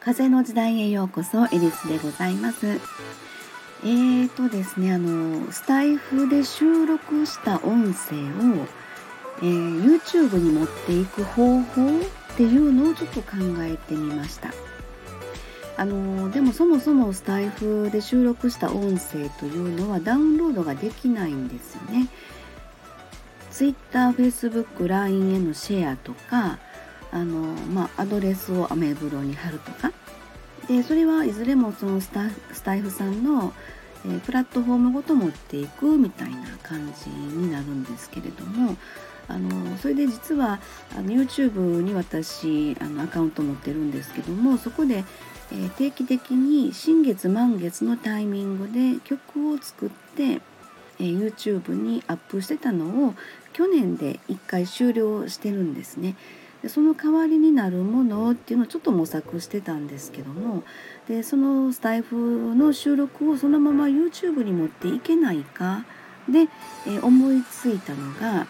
風の時代へようこそエリスでございます。えーとですねあのスタイフで収録した音声を、えー、YouTube に持っていく方法っていうのをちょっと考えてみました。あのでもそもそもスタイフで収録した音声というのはダウンロードができないんですよね。Twitter、Facebook、LINE へのシェアとかあの、まあ、アドレスをアメブロに貼るとか。でそれはいずれもそのスタスタイフさんの、えー、プラットフォームごと持っていくみたいな感じになるんですけれどもあのそれで実はあの YouTube に私あのアカウント持ってるんですけどもそこで、えー、定期的に新月満月のタイミングで曲を作って、えー、YouTube にアップしてたのを去年で1回終了してるんですね。でその代わりになるものっていうのをちょっと模索してたんですけどもでそのスタイフの収録をそのまま YouTube に持っていけないかで、え思いついたのが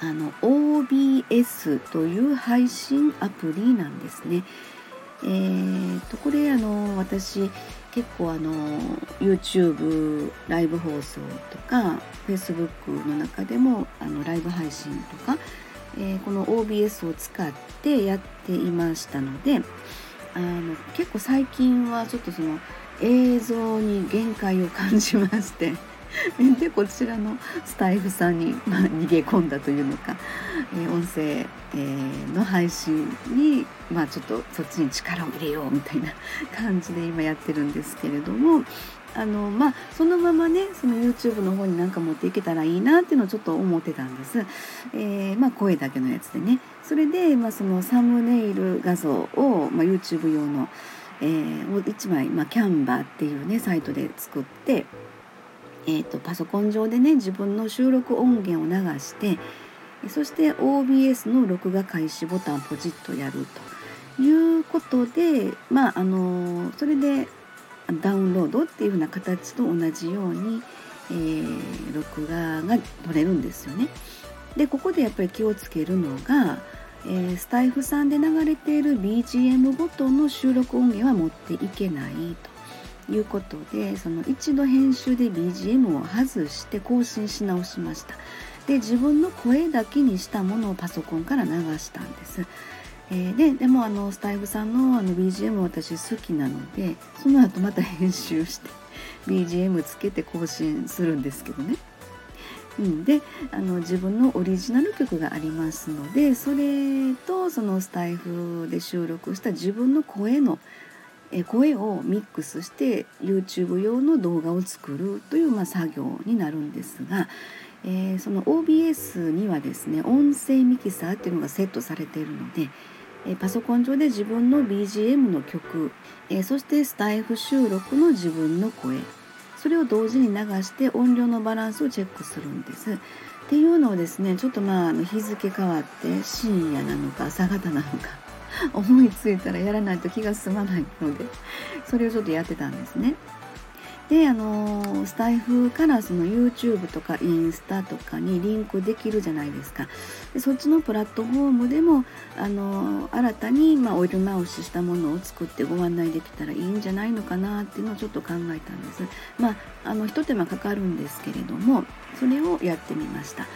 あの OBS という配信アプリなんですね。えーと、これあの私結構あの YouTube ライブ放送とか Facebook の中でもあのライブ配信とかえー、この OBS を使ってやっていましたのであの結構最近はちょっとその映像に限界を感じまして。でこちらのスタイフさんに、まあ、逃げ込んだというのか、えー、音声、えー、の配信に、まあ、ちょっとそっちに力を入れようみたいな感じで今やってるんですけれどもあのまあそのままねその YouTube の方になんか持っていけたらいいなっていうのをちょっと思ってたんです、えー、まあ、声だけのやつでね。それで、まあ、そのサムネイル画像を、まあ、YouTube 用の、えー、を1枚、まあ、キャンバーっていうねサイトで作ってえーと、パソコン上でね自分の収録音源を流してそして OBS の録画開始ボタンをポチッとやるということでまああのそれでダウンロードっていう風な形と同じように、えー、録画が取れるんですよね。でここでやっぱり気をつけるのが、えー、スタイフさんで流れている BGM ごとの収録音源は持っていけないということでその一度編集で BGM を外して更新し直しました。で自分の声だけにしたものをパソコンから流したんです。えー、ででもあのスタイフさんのあの BGM 私好きなのでその後また編集して BGM つけて更新するんですけどね。うん、であの自分のオリジナル曲がありますのでそれとそのスタイフで収録した自分の声のえ声をミックスして YouTube 用の動画を作るという、まあ、作業になるんですが、えー、その OBS にはですね音声ミキサーっていうのがセットされているのでえパソコン上で自分の BGM の曲、えそしてスタイフ収録の自分の声それを同時に流して音量のバランスをチェックするんです。っていうのをですねちょっとまあ日付変わって深夜なのか朝方なのか 思いついたらやらないと気が済まないのでそれをちょっとやってたんですね。であのスタイフからその YouTube とかインスタとかにリンクできるじゃないですか。でそっちのプラットフォームでもあの新たに、まあ、オイル直ししたものを作ってご案内できたらいいんじゃないのかなっていうのをちょっと考えたんです。まああの一手間かかるんですけれどもそれをやってみました。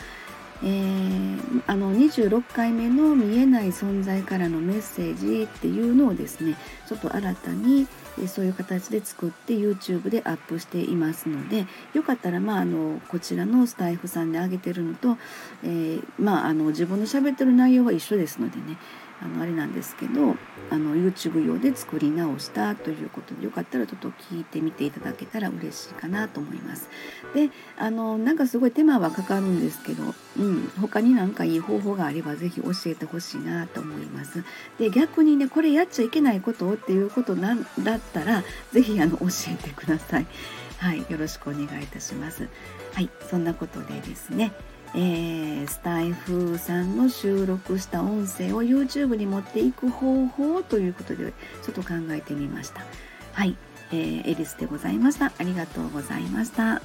えー、あの26回目の「見えない存在からのメッセージ」っていうのをですねちょっと新たにそういう形で作って YouTube でアップしていますのでよかったら、まあ、あのこちらのスタイフさんで上げてるのと、えー、まあ、あの自分の喋ってる内容は一緒ですのでねあのあれなんですけどあの YouTube 用で作り直したということでよかったらちょっと聞いてみていただけたら嬉しいかなと思います。であのなんかすごい手間はかかるんですけど、うん、他になんかいい方法があれば是非教えてほしいなと思います。で逆にねこれやっちゃいけないことっていうことなんだったら是非あの教えてください。はい、よろしくお願いいたします。はい、そんなことでですね。えー、スタイフさんの収録した音声を YouTube に持っていく方法ということでちょっと考えてみました。はい、えー、エリスでございました。ありがとうございました。